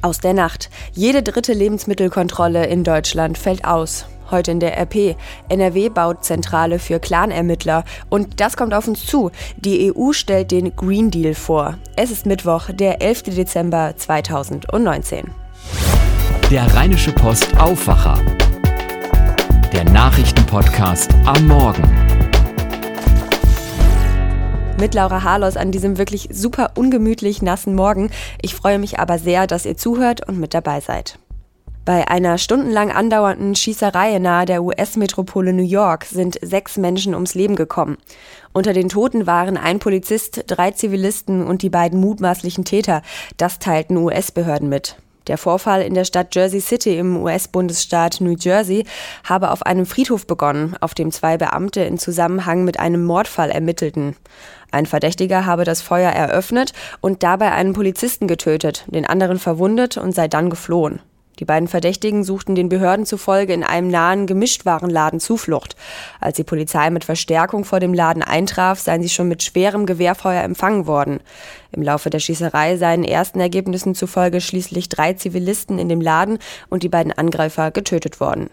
Aus der Nacht. Jede dritte Lebensmittelkontrolle in Deutschland fällt aus. Heute in der RP. NRW baut Zentrale für Clanermittler. Und das kommt auf uns zu. Die EU stellt den Green Deal vor. Es ist Mittwoch, der 11. Dezember 2019. Der Rheinische Post Aufwacher. Der Nachrichtenpodcast am Morgen mit Laura Harlos an diesem wirklich super ungemütlich nassen Morgen. Ich freue mich aber sehr, dass ihr zuhört und mit dabei seid. Bei einer stundenlang andauernden Schießerei nahe der US-Metropole New York sind sechs Menschen ums Leben gekommen. Unter den Toten waren ein Polizist, drei Zivilisten und die beiden mutmaßlichen Täter. Das teilten US-Behörden mit. Der Vorfall in der Stadt Jersey City im US-Bundesstaat New Jersey habe auf einem Friedhof begonnen, auf dem zwei Beamte in Zusammenhang mit einem Mordfall ermittelten. Ein Verdächtiger habe das Feuer eröffnet und dabei einen Polizisten getötet, den anderen verwundet und sei dann geflohen. Die beiden Verdächtigen suchten den Behörden zufolge in einem nahen Gemischtwarenladen Zuflucht. Als die Polizei mit Verstärkung vor dem Laden eintraf, seien sie schon mit schwerem Gewehrfeuer empfangen worden. Im Laufe der Schießerei seien ersten Ergebnissen zufolge schließlich drei Zivilisten in dem Laden und die beiden Angreifer getötet worden.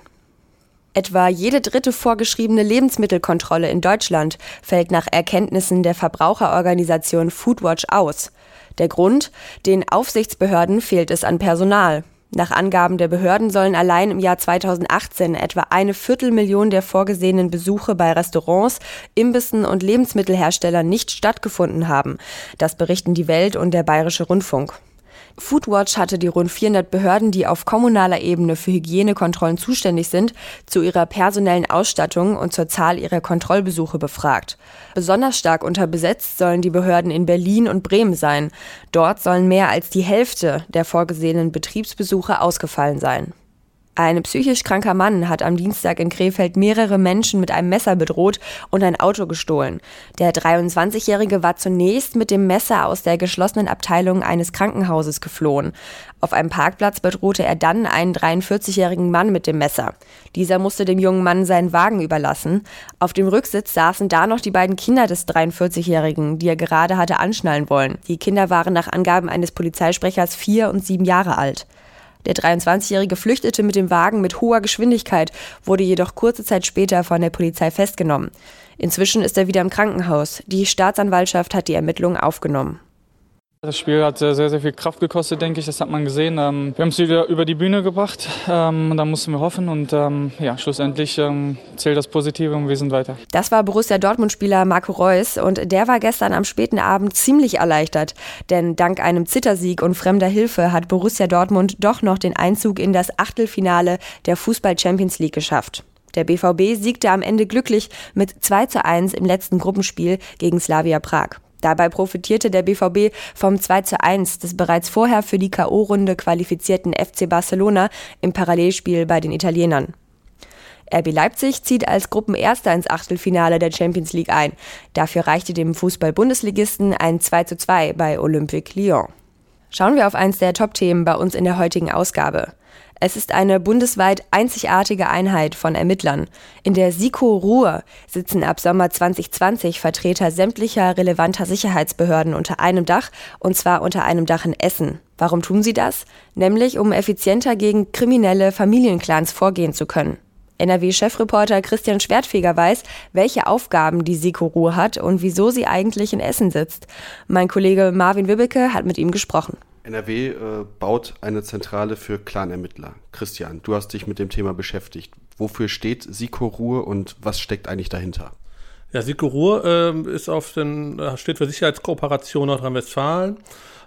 Etwa jede dritte vorgeschriebene Lebensmittelkontrolle in Deutschland fällt nach Erkenntnissen der Verbraucherorganisation Foodwatch aus. Der Grund? Den Aufsichtsbehörden fehlt es an Personal. Nach Angaben der Behörden sollen allein im Jahr 2018 etwa eine Viertelmillion der vorgesehenen Besuche bei Restaurants, Imbissen und Lebensmittelherstellern nicht stattgefunden haben. Das berichten die Welt und der Bayerische Rundfunk. Foodwatch hatte die rund 400 Behörden, die auf kommunaler Ebene für Hygienekontrollen zuständig sind, zu ihrer personellen Ausstattung und zur Zahl ihrer Kontrollbesuche befragt. Besonders stark unterbesetzt sollen die Behörden in Berlin und Bremen sein. Dort sollen mehr als die Hälfte der vorgesehenen Betriebsbesuche ausgefallen sein. Ein psychisch kranker Mann hat am Dienstag in Krefeld mehrere Menschen mit einem Messer bedroht und ein Auto gestohlen. Der 23-Jährige war zunächst mit dem Messer aus der geschlossenen Abteilung eines Krankenhauses geflohen. Auf einem Parkplatz bedrohte er dann einen 43-jährigen Mann mit dem Messer. Dieser musste dem jungen Mann seinen Wagen überlassen. Auf dem Rücksitz saßen da noch die beiden Kinder des 43-Jährigen, die er gerade hatte anschnallen wollen. Die Kinder waren nach Angaben eines Polizeisprechers vier und sieben Jahre alt. Der 23-Jährige flüchtete mit dem Wagen mit hoher Geschwindigkeit, wurde jedoch kurze Zeit später von der Polizei festgenommen. Inzwischen ist er wieder im Krankenhaus. Die Staatsanwaltschaft hat die Ermittlungen aufgenommen. Das Spiel hat sehr, sehr viel Kraft gekostet, denke ich. Das hat man gesehen. Ähm, wir haben es wieder über die Bühne gebracht. Ähm, da mussten wir hoffen. Und ähm, ja, schlussendlich zählt das Positive und wir sind weiter. Das war Borussia Dortmund-Spieler Marco Reus. Und der war gestern am späten Abend ziemlich erleichtert. Denn dank einem Zittersieg und fremder Hilfe hat Borussia Dortmund doch noch den Einzug in das Achtelfinale der Fußball-Champions League geschafft. Der BVB siegte am Ende glücklich mit 2 zu 1 im letzten Gruppenspiel gegen Slavia Prag. Dabei profitierte der BVB vom 2 zu 1 des bereits vorher für die K.O.-Runde qualifizierten FC Barcelona im Parallelspiel bei den Italienern. RB Leipzig zieht als Gruppenerster ins Achtelfinale der Champions League ein. Dafür reichte dem Fußball-Bundesligisten ein 2 zu 2 bei Olympique Lyon. Schauen wir auf eins der Top-Themen bei uns in der heutigen Ausgabe. Es ist eine bundesweit einzigartige Einheit von Ermittlern. In der SIKO Ruhr sitzen ab Sommer 2020 Vertreter sämtlicher relevanter Sicherheitsbehörden unter einem Dach, und zwar unter einem Dach in Essen. Warum tun sie das? Nämlich, um effizienter gegen kriminelle Familienclans vorgehen zu können. NRW-Chefreporter Christian Schwertfeger weiß, welche Aufgaben die SIKO Ruhr hat und wieso sie eigentlich in Essen sitzt. Mein Kollege Marvin Wibbeke hat mit ihm gesprochen. NRW äh, baut eine Zentrale für Clanermittler. Christian, du hast dich mit dem Thema beschäftigt. Wofür steht Siko Ruhr und was steckt eigentlich dahinter? Ja, Siko Ruhr äh, ist auf den, äh, steht für Sicherheitskooperation Nordrhein-Westfalen.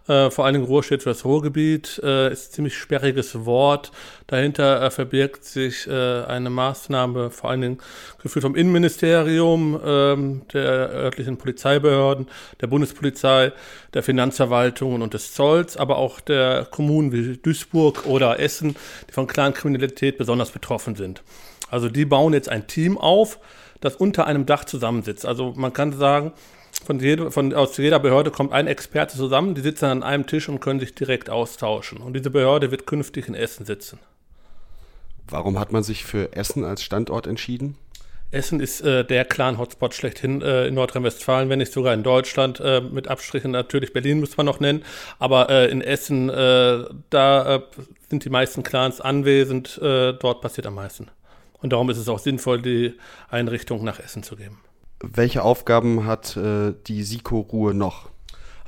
Äh, vor Dingen Ruhr steht für das Ruhrgebiet, äh, ist ziemlich sperriges Wort. Dahinter äh, verbirgt sich äh, eine Maßnahme, vor allen Dingen geführt vom Innenministerium, ähm, der örtlichen Polizeibehörden, der Bundespolizei, der Finanzverwaltungen und des Zolls, aber auch der Kommunen wie Duisburg oder Essen, die von Clankriminalität besonders betroffen sind. Also die bauen jetzt ein Team auf, das unter einem Dach zusammensitzt. Also man kann sagen, von jede, von, aus jeder Behörde kommt ein Experte zusammen, die sitzen an einem Tisch und können sich direkt austauschen. Und diese Behörde wird künftig in Essen sitzen. Warum hat man sich für Essen als Standort entschieden? Essen ist äh, der Clan-Hotspot schlechthin äh, in Nordrhein-Westfalen, wenn nicht sogar in Deutschland, äh, mit Abstrichen natürlich Berlin muss man noch nennen, aber äh, in Essen, äh, da äh, sind die meisten Clans anwesend, dort passiert am meisten. Und darum ist es auch sinnvoll, die Einrichtung nach Essen zu geben. Welche Aufgaben hat die SIKO-Ruhe noch?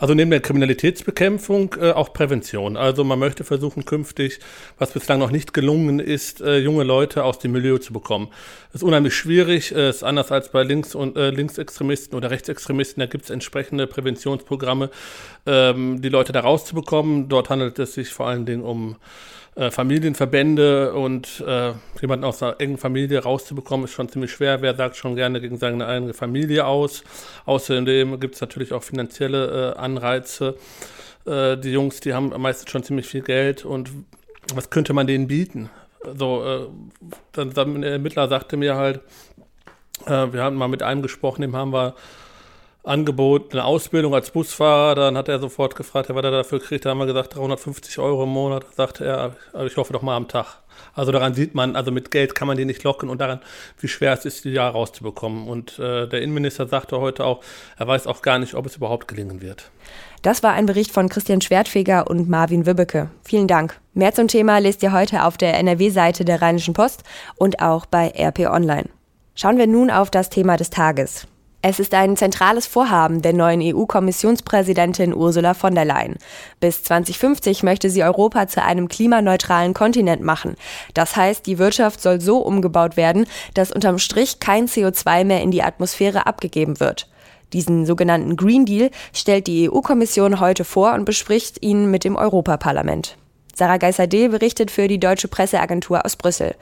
Also neben der Kriminalitätsbekämpfung äh, auch Prävention. Also man möchte versuchen künftig, was bislang noch nicht gelungen ist, äh, junge Leute aus dem Milieu zu bekommen. Das ist unheimlich schwierig, äh, ist anders als bei Links- und äh, Linksextremisten oder Rechtsextremisten. Da gibt es entsprechende Präventionsprogramme, ähm, die Leute da rauszubekommen. Dort handelt es sich vor allen Dingen um äh, Familienverbände und äh, jemanden aus einer engen Familie rauszubekommen, ist schon ziemlich schwer. Wer sagt schon gerne gegen seine eigene Familie aus? Außerdem gibt es natürlich auch finanzielle äh, Anreize. Äh, die Jungs, die haben meistens schon ziemlich viel Geld und was könnte man denen bieten? So, äh, dann, dann der Ermittler sagte mir halt, wir haben mal mit einem gesprochen, dem haben wir Angebot, eine Ausbildung als Busfahrer. Dann hat er sofort gefragt, was er dafür kriegt. Da haben wir gesagt, 350 Euro im Monat. Sagte er, ich hoffe doch mal am Tag. Also daran sieht man, also mit Geld kann man die nicht locken und daran, wie schwer es ist, die da rauszubekommen. Und äh, der Innenminister sagte heute auch, er weiß auch gar nicht, ob es überhaupt gelingen wird. Das war ein Bericht von Christian Schwertfeger und Marvin Wübbeke. Vielen Dank. Mehr zum Thema lest ihr heute auf der NRW-Seite der Rheinischen Post und auch bei RP Online. Schauen wir nun auf das Thema des Tages. Es ist ein zentrales Vorhaben der neuen EU-Kommissionspräsidentin Ursula von der Leyen. Bis 2050 möchte sie Europa zu einem klimaneutralen Kontinent machen. Das heißt, die Wirtschaft soll so umgebaut werden, dass unterm Strich kein CO2 mehr in die Atmosphäre abgegeben wird. Diesen sogenannten Green Deal stellt die EU-Kommission heute vor und bespricht ihn mit dem Europaparlament. Sarah Geiser-D berichtet für die Deutsche Presseagentur aus Brüssel.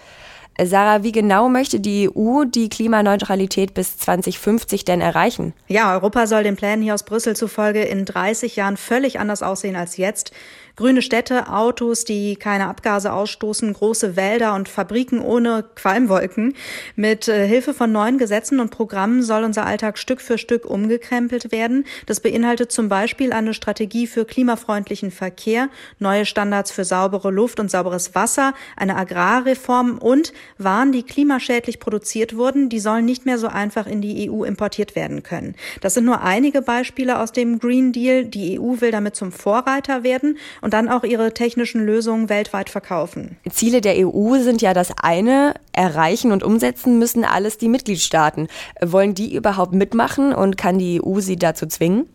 Sarah, wie genau möchte die EU die Klimaneutralität bis 2050 denn erreichen? Ja, Europa soll den Plänen hier aus Brüssel zufolge in 30 Jahren völlig anders aussehen als jetzt. Grüne Städte, Autos, die keine Abgase ausstoßen, große Wälder und Fabriken ohne Qualmwolken. Mit äh, Hilfe von neuen Gesetzen und Programmen soll unser Alltag Stück für Stück umgekrempelt werden. Das beinhaltet zum Beispiel eine Strategie für klimafreundlichen Verkehr, neue Standards für saubere Luft und sauberes Wasser, eine Agrarreform und Waren, die klimaschädlich produziert wurden, die sollen nicht mehr so einfach in die EU importiert werden können. Das sind nur einige Beispiele aus dem Green Deal. Die EU will damit zum Vorreiter werden und dann auch ihre technischen Lösungen weltweit verkaufen. Ziele der EU sind ja das eine, erreichen und umsetzen müssen alles die Mitgliedstaaten. Wollen die überhaupt mitmachen und kann die EU sie dazu zwingen?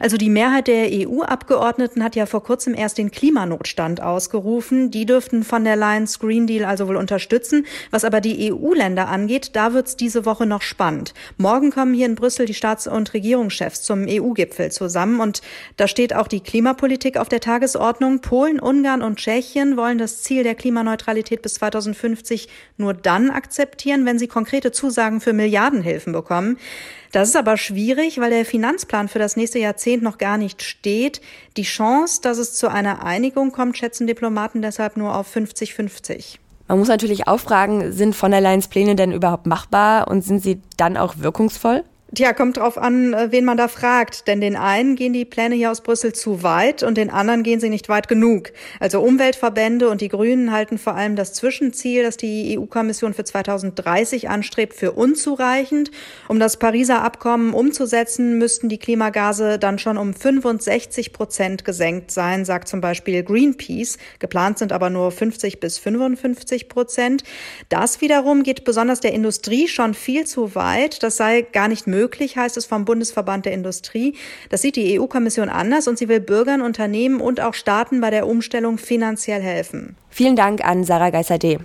Also die Mehrheit der EU-Abgeordneten hat ja vor kurzem erst den Klimanotstand ausgerufen. Die dürften von der Lions Green Deal also wohl unterstützen. Was aber die EU-Länder angeht, da wird's diese Woche noch spannend. Morgen kommen hier in Brüssel die Staats- und Regierungschefs zum EU-Gipfel zusammen und da steht auch die Klimapolitik auf der Tagesordnung. Polen, Ungarn und Tschechien wollen das Ziel der Klimaneutralität bis 2050 nur dann akzeptieren, wenn sie konkrete Zusagen für Milliardenhilfen bekommen. Das ist aber schwierig, weil der Finanzplan für das nächste Jahrzehnt noch gar nicht steht. Die Chance, dass es zu einer Einigung kommt, schätzen Diplomaten deshalb nur auf 50-50. Man muss natürlich auch fragen, sind von der Leyen's Pläne denn überhaupt machbar und sind sie dann auch wirkungsvoll? Tja, kommt drauf an, äh, wen man da fragt. Denn den einen gehen die Pläne hier aus Brüssel zu weit und den anderen gehen sie nicht weit genug. Also Umweltverbände und die Grünen halten vor allem das Zwischenziel, das die EU-Kommission für 2030 anstrebt, für unzureichend. Um das Pariser Abkommen umzusetzen, müssten die Klimagase dann schon um 65 Prozent gesenkt sein, sagt zum Beispiel Greenpeace. Geplant sind aber nur 50 bis 55 Prozent. Das wiederum geht besonders der Industrie schon viel zu weit. Das sei gar nicht möglich möglich, heißt es vom Bundesverband der Industrie. Das sieht die EU-Kommission anders und sie will Bürgern, Unternehmen und auch Staaten bei der Umstellung finanziell helfen. Vielen Dank an Sarah Geiser-D.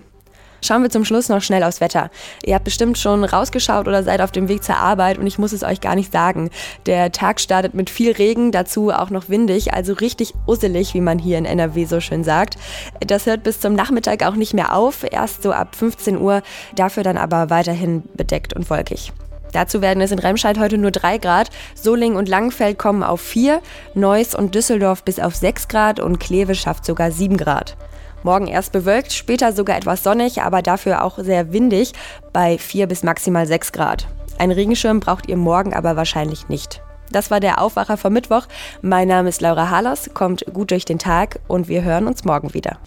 Schauen wir zum Schluss noch schnell aufs Wetter. Ihr habt bestimmt schon rausgeschaut oder seid auf dem Weg zur Arbeit und ich muss es euch gar nicht sagen. Der Tag startet mit viel Regen, dazu auch noch windig, also richtig usselig, wie man hier in NRW so schön sagt. Das hört bis zum Nachmittag auch nicht mehr auf, erst so ab 15 Uhr, dafür dann aber weiterhin bedeckt und wolkig. Dazu werden es in Remscheid heute nur 3 Grad, Solingen und Langenfeld kommen auf 4, Neuss und Düsseldorf bis auf 6 Grad und Kleve schafft sogar 7 Grad. Morgen erst bewölkt, später sogar etwas sonnig, aber dafür auch sehr windig bei 4 bis maximal 6 Grad. Ein Regenschirm braucht ihr morgen aber wahrscheinlich nicht. Das war der Aufwacher vom Mittwoch. Mein Name ist Laura Harlos, kommt gut durch den Tag und wir hören uns morgen wieder.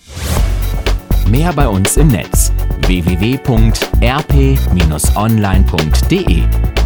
Mehr bei uns im Netz www.rp-online.de